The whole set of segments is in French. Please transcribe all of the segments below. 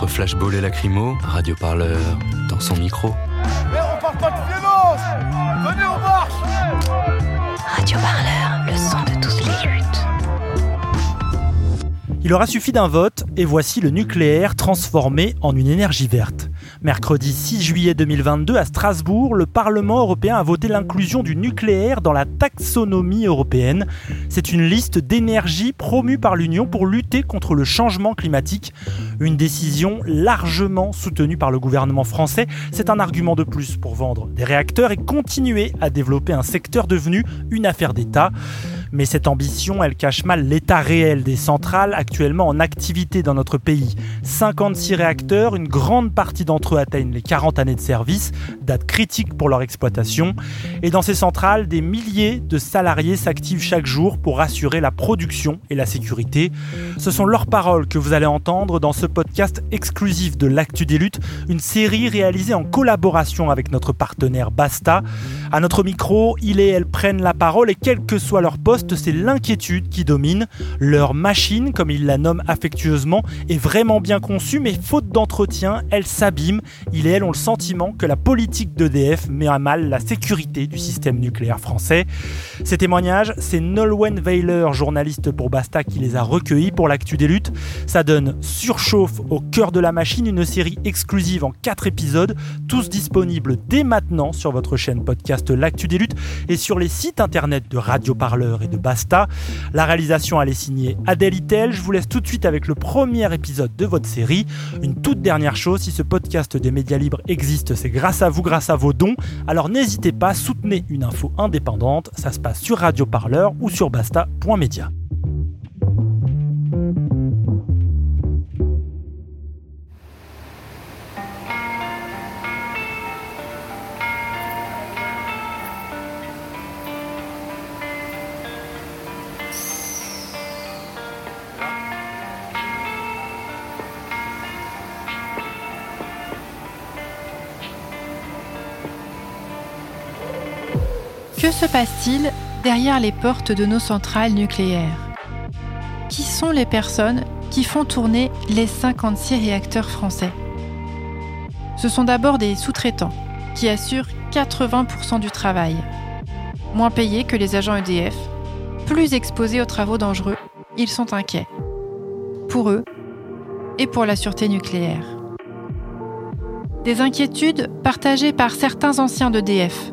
Entre flashball et lacrymo, Radio Parleur dans son micro. Il aura suffi d'un vote et voici le nucléaire transformé en une énergie verte. Mercredi 6 juillet 2022 à Strasbourg, le Parlement européen a voté l'inclusion du nucléaire dans la taxonomie européenne. C'est une liste d'énergies promue par l'Union pour lutter contre le changement climatique. Une décision largement soutenue par le gouvernement français. C'est un argument de plus pour vendre des réacteurs et continuer à développer un secteur devenu une affaire d'État. Mais cette ambition, elle cache mal l'état réel des centrales actuellement en activité dans notre pays. 56 réacteurs, une grande partie d'entre eux atteignent les 40 années de service, date critique pour leur exploitation. Et dans ces centrales, des milliers de salariés s'activent chaque jour pour assurer la production et la sécurité. Ce sont leurs paroles que vous allez entendre dans ce podcast exclusif de l'Actu des luttes, une série réalisée en collaboration avec notre partenaire Basta. À notre micro, il et elle prennent la parole et quel que soit leur poste, c'est l'inquiétude qui domine. Leur machine, comme ils la nomment affectueusement, est vraiment bien conçue, mais faute d'entretien, elle s'abîme. Il et elle ont le sentiment que la politique d'EDF met à mal la sécurité du système nucléaire français. Ces témoignages, c'est Nolwenn Weiler, journaliste pour Basta, qui les a recueillis pour l'actu des luttes. Ça donne Surchauffe au cœur de la machine, une série exclusive en 4 épisodes, tous disponibles dès maintenant sur votre chaîne podcast L'actu des luttes et sur les sites internet de Radio Parleur et de Basta. La réalisation elle est signée Adèle Itel. Je vous laisse tout de suite avec le premier épisode de votre série. Une toute dernière chose, si ce podcast des médias libres existe, c'est grâce à vous, grâce à vos dons. Alors n'hésitez pas, soutenez une info indépendante. Ça se passe sur Radio Parleur ou sur basta.media. Que se passe-t-il derrière les portes de nos centrales nucléaires? Qui sont les personnes qui font tourner les 56 réacteurs français? Ce sont d'abord des sous-traitants qui assurent 80% du travail. Moins payés que les agents EDF, plus exposés aux travaux dangereux, ils sont inquiets. Pour eux et pour la sûreté nucléaire. Des inquiétudes partagées par certains anciens d'EDF,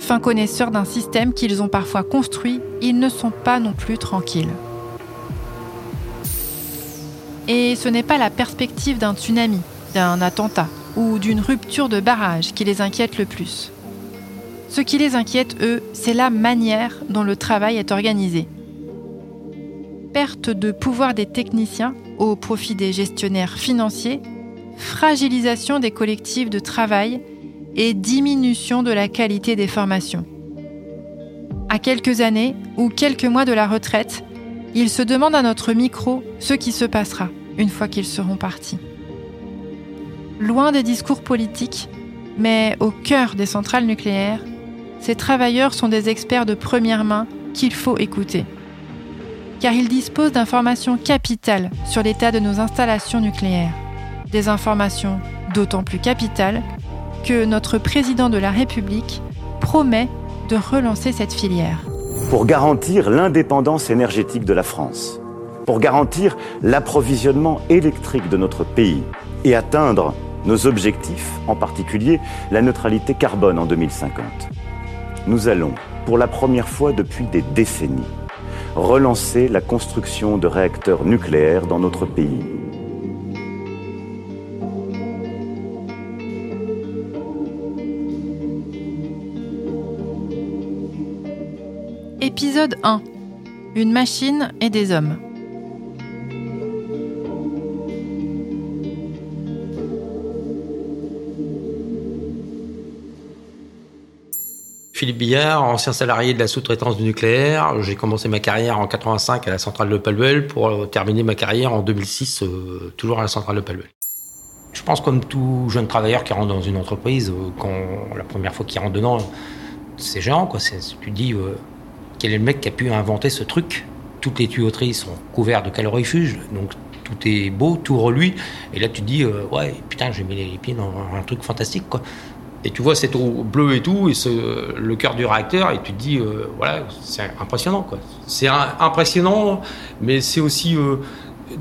Fin connaisseurs d'un système qu'ils ont parfois construit, ils ne sont pas non plus tranquilles. Et ce n'est pas la perspective d'un tsunami, d'un attentat ou d'une rupture de barrage qui les inquiète le plus. Ce qui les inquiète, eux, c'est la manière dont le travail est organisé. Perte de pouvoir des techniciens au profit des gestionnaires financiers, fragilisation des collectifs de travail et diminution de la qualité des formations. À quelques années ou quelques mois de la retraite, ils se demandent à notre micro ce qui se passera une fois qu'ils seront partis. Loin des discours politiques, mais au cœur des centrales nucléaires, ces travailleurs sont des experts de première main qu'il faut écouter. Car ils disposent d'informations capitales sur l'état de nos installations nucléaires. Des informations d'autant plus capitales que notre président de la République promet de relancer cette filière. Pour garantir l'indépendance énergétique de la France, pour garantir l'approvisionnement électrique de notre pays et atteindre nos objectifs, en particulier la neutralité carbone en 2050. Nous allons, pour la première fois depuis des décennies, relancer la construction de réacteurs nucléaires dans notre pays. Épisode 1 Une machine et des hommes. Philippe Billard, ancien salarié de la sous-traitance du nucléaire. J'ai commencé ma carrière en 85 à la centrale de Palvel pour terminer ma carrière en 2006 euh, toujours à la centrale de Palvel. Je pense comme tout jeune travailleur qui rentre dans une entreprise, euh, quand la première fois qu'il rentre dedans, c'est géant quoi. Tu dis euh, quel est le mec qui a pu inventer ce truc? Toutes les tuyauteries sont couvertes de calorifuges, donc tout est beau, tout reluit. Et là tu te dis ouais putain j'ai mis les pieds dans un truc fantastique. Et tu vois cette eau bleue et tout, et ce, le cœur du réacteur, et tu te dis, euh, voilà, c'est impressionnant. C'est impressionnant, mais c'est aussi, euh,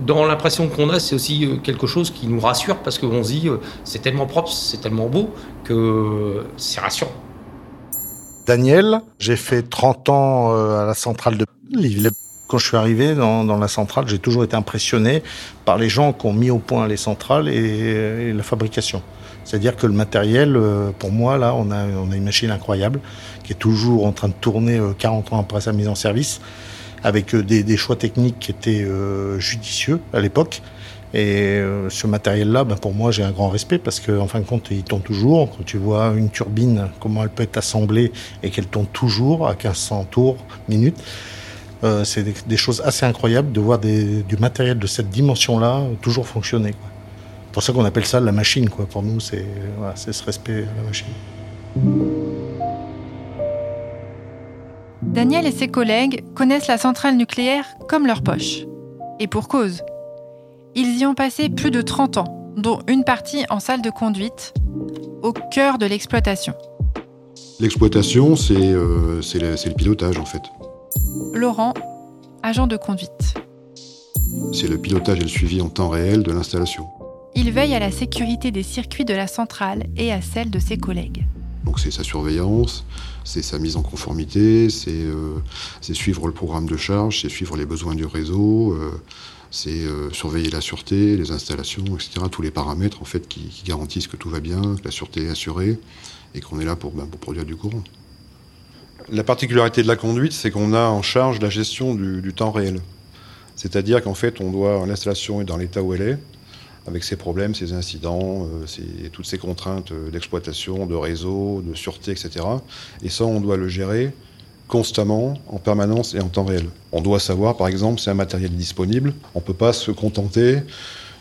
dans l'impression qu'on a, c'est aussi euh, quelque chose qui nous rassure, parce qu'on se dit, c'est tellement propre, c'est tellement beau, que c'est rassurant. Daniel, j'ai fait 30 ans à la centrale de Lille. Quand je suis arrivé dans, dans la centrale, j'ai toujours été impressionné par les gens qui ont mis au point les centrales et, et la fabrication. C'est-à-dire que le matériel, euh, pour moi, là, on a, on a une machine incroyable qui est toujours en train de tourner 40 euh, ans après sa mise en service, avec euh, des, des choix techniques qui étaient judicieux à l'époque. Et ce matériel-là, ben pour moi, j'ai un grand respect parce qu'en en fin de compte, il tourne toujours. Quand tu vois une turbine, comment elle peut être assemblée et qu'elle tourne toujours à 1500 tours minute, euh, c'est des, choses assez incroyables de voir du matériel de cette dimension-là toujours fonctionner. Quoi pour ça qu'on appelle ça la machine. Pour nous, c'est ce respect à la machine. Daniel et ses collègues connaissent la centrale nucléaire comme leur poche. Et pour cause. Ils y ont passé plus de 30 ans, dont une partie en salle de conduite, au cœur de l'exploitation. L'exploitation, c'est euh, le, le pilotage en fait. Laurent, agent de conduite. C'est le pilotage et le suivi en temps réel de l'installation. Il veille à la sécurité des circuits de la centrale et à celle de ses collègues. Donc c'est sa surveillance, c'est sa mise en conformité, c'est euh, suivre le programme de charge, c'est suivre les besoins du réseau, euh, c'est euh, surveiller la sûreté, les installations, etc. Tous les paramètres en fait qui, garantissent que tout va bien, que la sûreté est assurée et qu'on est là pour, ben, produire du courant. La particularité de la conduite, c'est qu'on a en charge la gestion du, temps réel. C'est-à-dire qu'en fait, on doit, l'installation est dans l'état où elle est, avec ses problèmes, ses incidents, euh, toutes ces contraintes d'exploitation, de réseau, de sûreté, etc. Et ça, on doit le gérer constamment, en permanence et en temps réel. On doit savoir, par exemple, si un matériel est disponible. On ne peut pas se contenter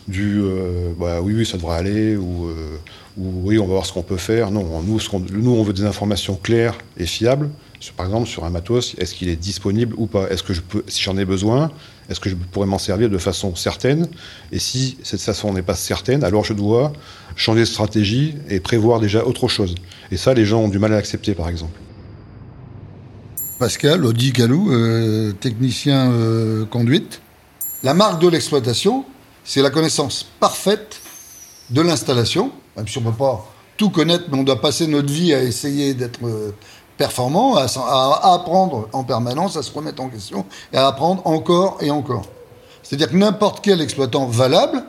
du euh, bah, oui, oui, ça devrait aller, ou, euh, ou, oui, on va voir ce qu'on peut faire. Non, nous, ce nous, on veut des informations claires et fiables. Par exemple, sur un matos, est-ce qu'il est disponible ou pas? Est-ce que je si j'en ai besoin, est-ce que je pourrais m'en servir de façon certaine? Et si cette façon n'est pas certaine, alors je dois changer de stratégie et prévoir déjà autre chose. Et ça, les gens ont du mal à accepter, par exemple. Pascal, Audi Galou, euh, technicien euh, conduite. La marque de l'exploitation, c'est la connaissance parfaite de l'installation. Même si on ne peut pas tout connaître, mais on doit passer notre vie à essayer d'être euh, performant, à, à, apprendre en permanence, à se remettre en question et à apprendre encore et encore. C'est-à-dire que n'importe quel exploitant valable,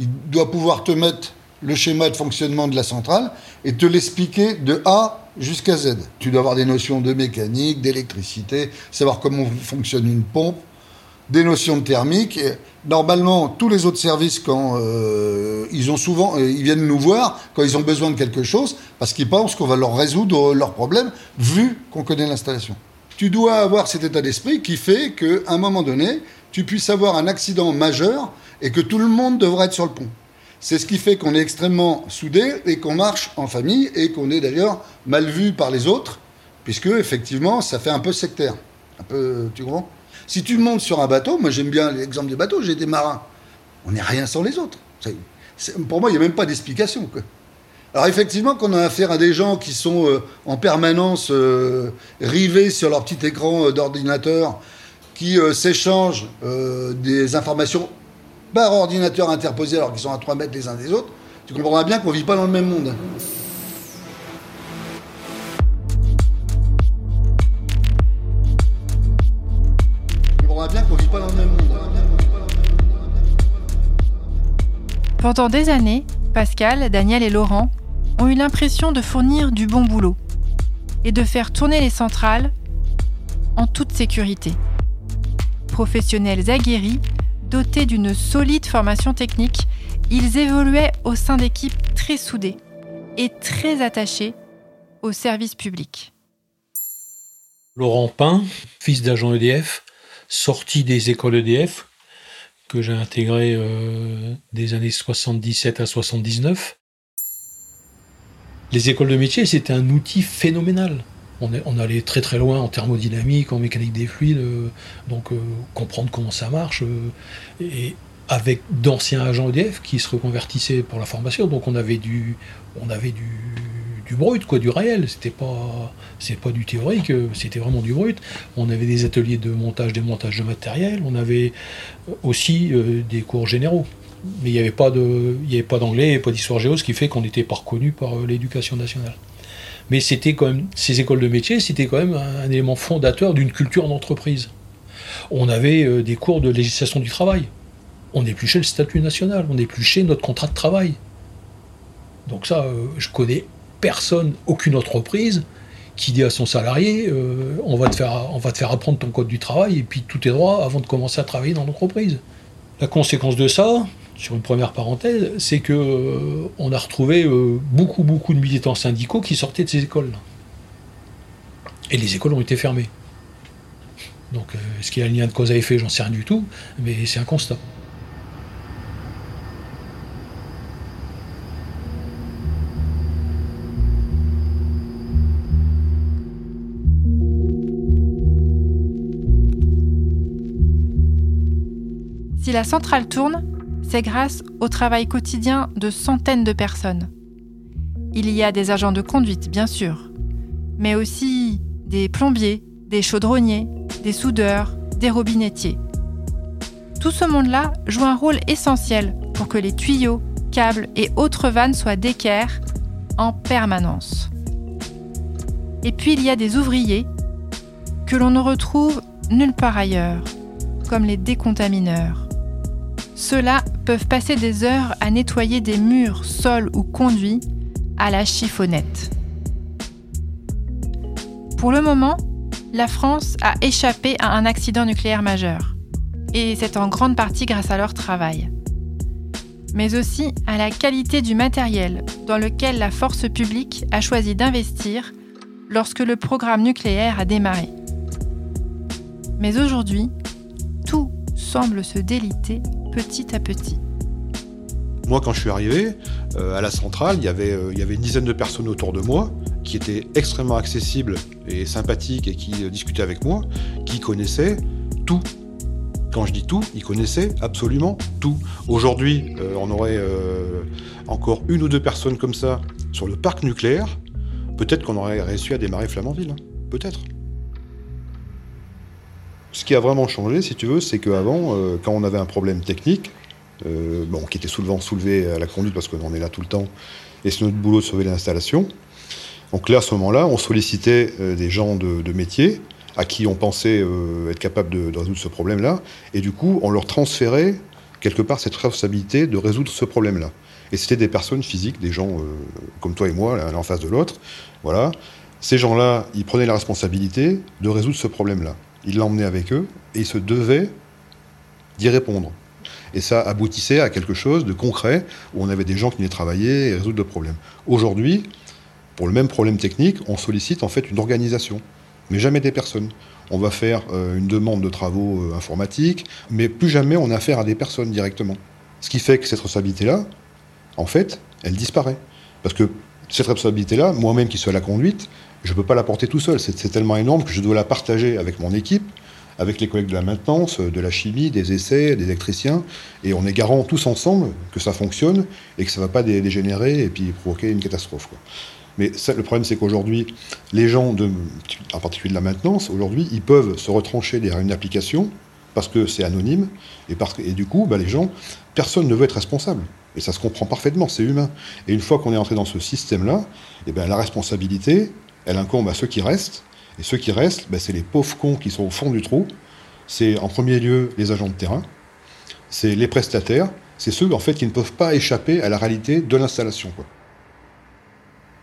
il doit pouvoir te mettre le schéma de fonctionnement de la centrale et te l'expliquer de A jusqu'à Z. Tu dois avoir des notions de mécanique, d'électricité, savoir comment fonctionne une pompe, des notions de thermique. normalement, tous les autres services, quand euh, ils ont souvent, euh, ils viennent nous voir quand ils ont besoin de quelque chose, parce qu'ils pensent qu'on va leur résoudre leurs problèmes, vu qu'on connaît l'installation. Tu dois avoir cet état d'esprit qui fait qu'à un moment donné, tu puisses avoir un accident majeur et que tout le monde devrait être sur le pont. C'est ce qui fait qu'on est extrêmement soudés et qu'on marche en famille et qu'on est d'ailleurs mal vu par les autres, puisque effectivement, ça fait un peu sectaire. Un peu, tu comprends? Si tu montes sur un bateau, moi j'aime bien l'exemple des bateaux, j'ai des marins. On n'est rien sans les autres. pour moi, il n'y a même pas d'explication. Alors effectivement, quand on a affaire à des gens qui sont euh, en permanence euh, rivés sur leur petit écran euh, d'ordinateur, qui s'échangent des informations par ordinateur interposé alors qu'ils sont à 3 mètres les uns des autres, tu comprendras bien qu'on ne vit pas dans le même monde. Pendant des années, Pascal, Daniel et Laurent ont eu l'impression de fournir du bon boulot et de faire tourner les centrales en toute sécurité. Professionnels aguerris, dotés d'une solide formation technique, ils évoluaient au sein d'équipes très soudées et très attachées au service public. Laurent Pain, fils d'agent EDF, sorti des écoles EDF, que j'ai intégré euh, des années 77 à 79. Les écoles de métier, c'était un outil phénoménal. On, allait très très loin en thermodynamique, en mécanique des fluides, euh, donc euh, comprendre comment ça marche. Euh, et avec d'anciens agents EDF qui se reconvertissaient pour la formation, donc on avait du, on avait du, brut, quoi, du réel. C'était pas, pas du théorique, c'était vraiment du brut. On avait des ateliers de montage, démontage de matériel. On avait aussi des cours généraux. Mais il n'y avait pas de, pas d'anglais pas d'histoire géo, ce qui fait qu'on n'était pas reconnu par l'éducation nationale. Mais c'était quand même, ces écoles de métier, c'était quand même un, élément fondateur d'une culture d'entreprise. On avait euh, des cours de législation du travail. On épluchait le statut national, on épluchait notre contrat de travail. Donc ça, euh, je connais personne, aucune entreprise qui dit à son salarié euh, on va te faire apprendre ton code du travail et puis tout est droit avant de commencer à travailler dans l'entreprise. La conséquence de ça, sur une première parenthèse, c'est que euh, on a retrouvé euh, beaucoup beaucoup de militants syndicaux qui sortaient de ces écoles. Et les écoles ont été fermées. Donc euh, est-ce qu'il y a un lien de cause à effet? J'en sais rien du tout, mais c'est un constat. Si la centrale tourne, c'est grâce au travail quotidien de centaines de personnes. Il y a des agents de conduite, bien sûr, mais aussi des plombiers, des chaudronniers, des soudeurs, des robinettiers. Tout ce monde-là joue un rôle essentiel pour que les tuyaux, câbles et autres vannes soient d'équerre en permanence. Et puis il y a des ouvriers que l'on ne retrouve nulle part ailleurs, comme les décontamineurs. Ceux-là peuvent passer des heures à nettoyer des murs, sols ou conduits à la chiffonnette. Pour le moment, la France a échappé à un accident nucléaire majeur. Et c'est en grande partie grâce à leur travail. Mais aussi à la qualité du matériel dans lequel la force publique a choisi d'investir lorsque le programme nucléaire a démarré. Mais aujourd'hui, tout semble se déliter petit à petit. Moi, quand je suis arrivé euh, à la centrale, il y, avait, euh, il y avait une dizaine de personnes autour de moi qui étaient extrêmement accessibles et sympathiques et qui euh, discutaient avec moi, qui connaissaient tout. Quand je dis tout, ils connaissaient absolument tout. Aujourd'hui, on aurait encore une ou deux personnes comme ça sur le parc nucléaire. Peut-être qu'on aurait réussi à démarrer Flamanville. hein. Peut-être. Ce qui a vraiment changé, si tu veux, c'est qu'avant, euh, quand on avait un problème technique, euh, bon, qui était souvent soulevé à la conduite parce qu'on est là tout le temps, et c'est notre boulot de sauver l'installation. Donc là, à ce moment-là, on sollicitait euh, des gens de, métier à qui on pensait euh, être capable de, résoudre ce problème-là, et du coup, on leur transférait quelque part cette responsabilité de résoudre ce problème-là. Et c'était des personnes physiques, des gens euh, comme toi et moi, l'un en face de l'autre. Voilà. Ces gens-là, ils prenaient la responsabilité de résoudre ce problème-là. Ils l'emmenaient avec eux et ils se devaient d'y répondre. Et ça aboutissait à quelque chose de concret où on avait des gens qui venaient travailler et résoudre le problème. Aujourd'hui, pour le même problème technique, on sollicite en fait une organisation, mais jamais des personnes. On va faire euh, une demande de travaux euh, informatiques, mais plus jamais on a affaire à des personnes directement. Ce qui fait que cette responsabilité-là, en fait, elle disparaît. Parce que cette responsabilité-là, moi-même qui suis à la conduite, je ne peux pas la porter tout seul. C'est tellement énorme que je dois la partager avec mon équipe, avec les collègues de la maintenance, de la chimie, des essais, des électriciens, et on est garant tous ensemble que ça fonctionne et que ça ne va pas dé- dégénérer et puis provoquer une catastrophe. Mais le problème, c'est qu'aujourd'hui, les gens, en particulier de la maintenance, aujourd'hui, ils peuvent se retrancher derrière une application parce que c'est anonyme et du coup, bah, les gens, personne ne veut être responsable. Et ça se comprend parfaitement, c'est humain. Et une fois qu'on est entré dans ce système-là, eh ben, la responsabilité, elle incombe à ceux qui restent. Et ceux qui restent, ben, c'est les pauvres cons qui sont au fond du trou. C'est en premier lieu les agents de terrain, c'est les prestataires, c'est ceux en fait qui ne peuvent pas échapper à la réalité de l'installation.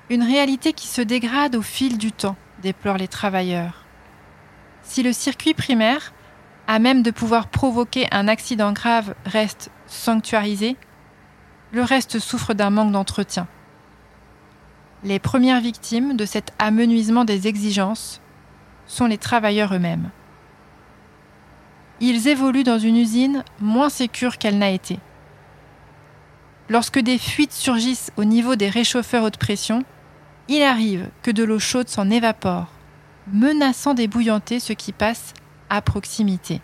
Une réalité qui se dégrade au fil du temps, déplorent les travailleurs. Si le circuit primaire, à même de pouvoir provoquer un accident grave, reste sanctuarisé, le reste souffre d'un manque d'entretien. Les premières victimes de cet amenuisement des exigences sont les travailleurs eux-mêmes. Ils évoluent dans une usine moins sécure qu'elle n'a été. Lorsque des fuites surgissent au niveau des réchauffeurs haute pression, il arrive que de l'eau chaude s'en évapore, menaçant d'ébouillanter ce qui passe à proximité.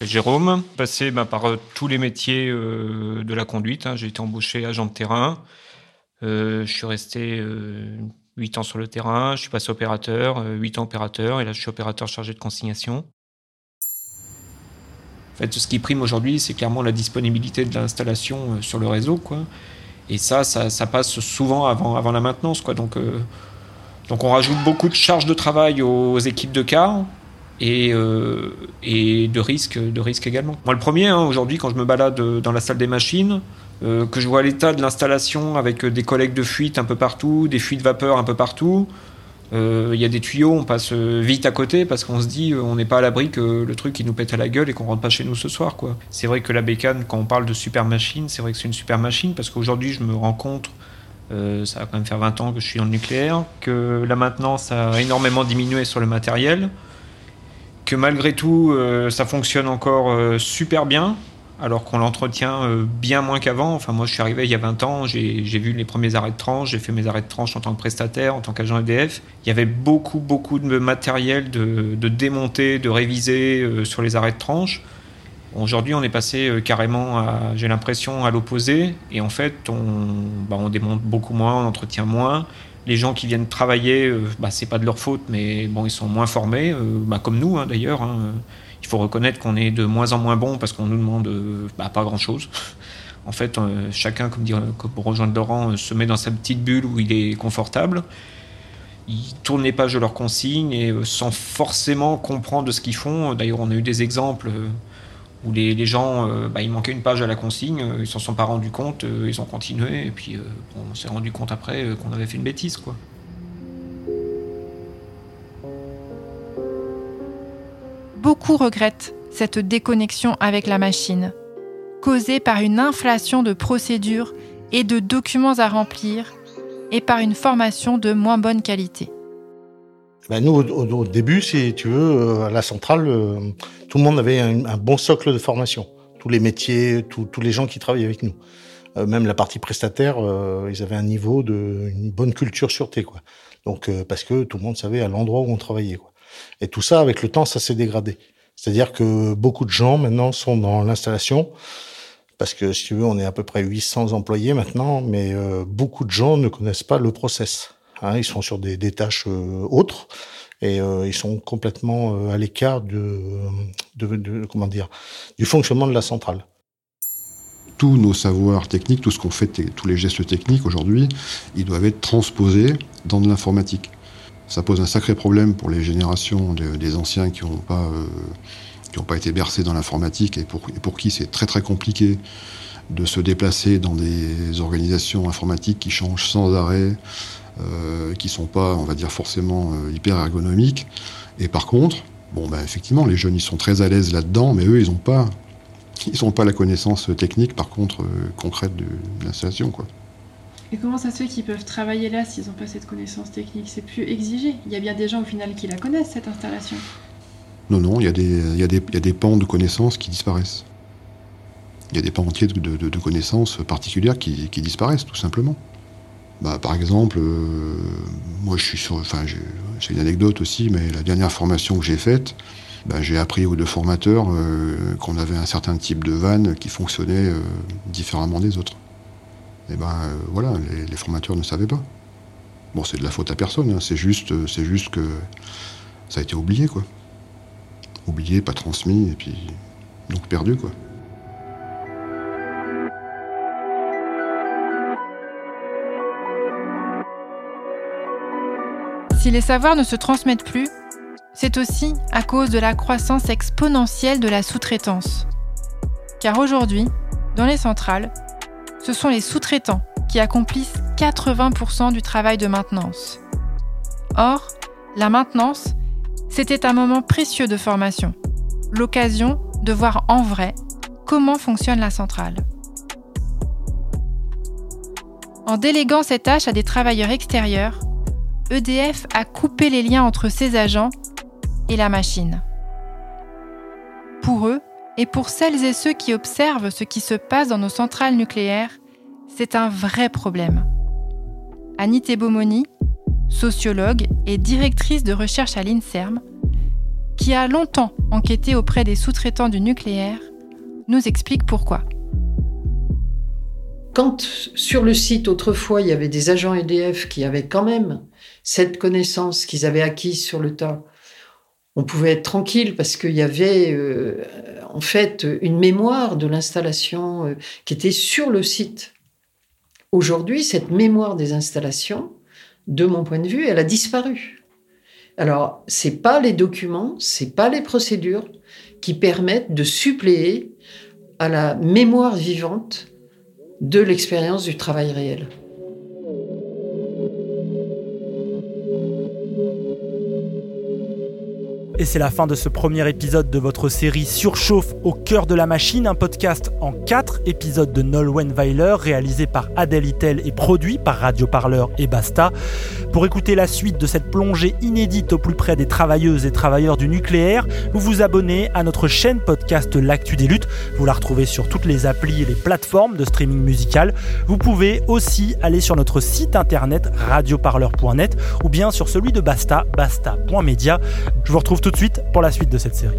Jérôme, passé bah, par euh, tous les métiers euh, de la conduite. Hein. J'ai été embauché agent de terrain. Euh, je suis resté 8 ans sur le terrain. Je suis passé opérateur, 8 ans opérateur. Et là, je suis opérateur chargé de consignation. En fait, ce qui prime aujourd'hui, c'est clairement la disponibilité de l'installation sur le réseau. Et ça, ça, passe souvent avant, la maintenance. Donc on rajoute beaucoup de charges de travail aux équipes de car et, euh, et de risques de risque également. Moi, le premier, hein, aujourd'hui, quand je me balade dans la salle des machines, euh, que je vois l'état de l'installation avec des collègues de fuite un peu partout, des fuites vapeur un peu partout, euh, il y a des tuyaux, on passe vite à côté parce qu'on se dit on n'est pas à l'abri que le truc il nous pète à la gueule et qu'on rentre pas chez nous ce soir. C'est vrai que la bécane, quand on parle de super machine, c'est vrai que c'est une super machine parce qu'aujourd'hui je me rends compte ça va quand même faire 20 ans que je suis dans le nucléaire, que la maintenance a énormément diminué sur le matériel, que malgré tout, euh, ça fonctionne encore euh, super bien, alors qu'on l'entretient euh, bien moins qu'avant. Enfin, moi, je suis arrivé il y a 20 ans, j'ai vu les premiers arrêts de tranche, j'ai fait mes arrêts de tranche en tant que prestataire, en tant qu'agent EDF. Il y avait beaucoup, beaucoup de matériel de, démonter, de réviser sur les arrêts de tranche. Aujourd'hui, on est passé carrément, j'ai l'impression, à l'opposé. Et en fait, on, bah, on démonte beaucoup moins, on entretient moins les gens qui viennent travailler, euh, bah, c'est pas de leur faute, mais bon, ils sont moins formés, euh, bah, comme nous hein, d'ailleurs. Hein. Il faut reconnaître qu'on est de moins en moins bon parce qu'on nous demande euh, bah, pas grand chose. En fait, chacun, comme, dire, pour rejoindre Laurent, se met dans sa petite bulle où il est confortable. Ils tournent les pages de leurs consignes et sans forcément comprendre ce qu'ils font. D'ailleurs, on a eu des exemples où les, gens, euh, bah, il manquait une page à la consigne, euh, ils s'en sont pas rendus compte, euh, ils ont continué, et puis on s'est rendu compte après qu'on avait fait une bêtise, quoi. Beaucoup regrettent cette déconnexion avec la machine, causée par une inflation de procédures et de documents à remplir, et par une formation de moins bonne qualité. Ben nous, au, début, si tu veux, à la centrale, tout le monde avait un, bon socle de formation. Tous les métiers, tous les gens qui travaillaient avec nous. Euh, même la partie prestataire, euh, ils avaient un niveau de une bonne culture sûreté, quoi. Donc euh, parce que tout le monde savait à l'endroit où on travaillait, quoi. Et tout ça, avec le temps, ça s'est dégradé. C'est-à-dire que beaucoup de gens maintenant sont dans l'installation parce que si tu veux, on est à peu près 800 employés maintenant, mais beaucoup de gens ne connaissent pas le process. Hein, ils sont sur des, des tâches autres et euh, ils sont complètement euh, à l'écart de, comment dire, du fonctionnement de la centrale. Tous nos savoirs techniques, tout ce qu'on fait, tous les gestes techniques aujourd'hui, ils doivent être transposés dans de l'informatique. Ça pose un sacré problème pour les générations des anciens qui n'ont pas, euh, pas été bercés dans l'informatique et pour qui c'est très très compliqué de se déplacer dans des organisations informatiques qui changent sans arrêt, euh, qui sont pas, on va dire, forcément euh, hyper ergonomiques. Et par contre, bon, bah, effectivement, les jeunes, ils sont très à l'aise là-dedans, mais eux, ils n'ont pas, ils ont pas la connaissance technique, par contre, euh, concrète de, l'installation, quoi. Et comment ça se fait qu'ils peuvent travailler là s'ils n'ont pas cette connaissance technique? C'est plus exigé. Il y a bien des gens au final qui la connaissent, cette installation. Non, non, il y, a des, y a des, il y a des pans de connaissances qui disparaissent. Il y a des pans entiers de, de, de connaissances particulières qui, qui, disparaissent, tout simplement. Bah, par exemple, euh, moi je suis sur. Enfin, j'ai une anecdote aussi, mais la dernière formation que j'ai faite, bah, j'ai appris aux deux formateurs euh, qu'on avait un certain type de vanne qui fonctionnait euh, différemment des autres. Et ben voilà, les, formateurs ne savaient pas. Bon, c'est de la faute à personne, hein, c'est juste, c'est juste que ça a été oublié, quoi. Oublié, pas transmis, et puis donc perdu, quoi. Si les savoirs ne se transmettent plus, c'est aussi à cause de la croissance exponentielle de la sous-traitance. Car aujourd'hui, dans les centrales, ce sont les sous-traitants qui accomplissent 80% du travail de maintenance. Or, la maintenance, c'était un moment précieux de formation, l'occasion de voir en vrai comment fonctionne la centrale. En déléguant cette tâche à des travailleurs extérieurs, EDF a coupé les liens entre ses agents et la machine. Pour eux, et pour celles et ceux qui observent ce qui se passe dans nos centrales nucléaires, c'est un vrai problème. Annie Bomoni, sociologue et directrice de recherche à l'INSERM, qui a longtemps enquêté auprès des sous-traitants du nucléaire, nous explique pourquoi. Quand sur le site autrefois il y avait des agents EDF qui avaient quand même cette connaissance qu'ils avaient acquise sur le tas, on pouvait être tranquille parce qu'il y avait euh, en fait une mémoire de l'installation euh, qui était sur le site. Aujourd'hui, cette mémoire des installations, de mon point de vue, elle a disparu. Alors, c'est pas les documents, c'est pas les procédures qui permettent de suppléer à la mémoire vivante de l'expérience du travail réel. Et c'est la fin de ce premier épisode de votre série Surchauffe au cœur de la machine, un podcast en quatre épisodes de Nolwenn Weiler, réalisé par Adèle Itel et produit par Radio Parleur et Basta. Pour écouter la suite de cette plongée inédite au plus près des travailleuses et travailleurs du nucléaire, vous vous abonnez à notre chaîne podcast L'actu des luttes. Vous la retrouvez sur toutes les applis et les plateformes de streaming musical. Vous pouvez aussi aller sur notre site internet radioparleur.net ou bien sur celui de Basta, basta.media. Je vous retrouve tout de suite pour la suite de cette série.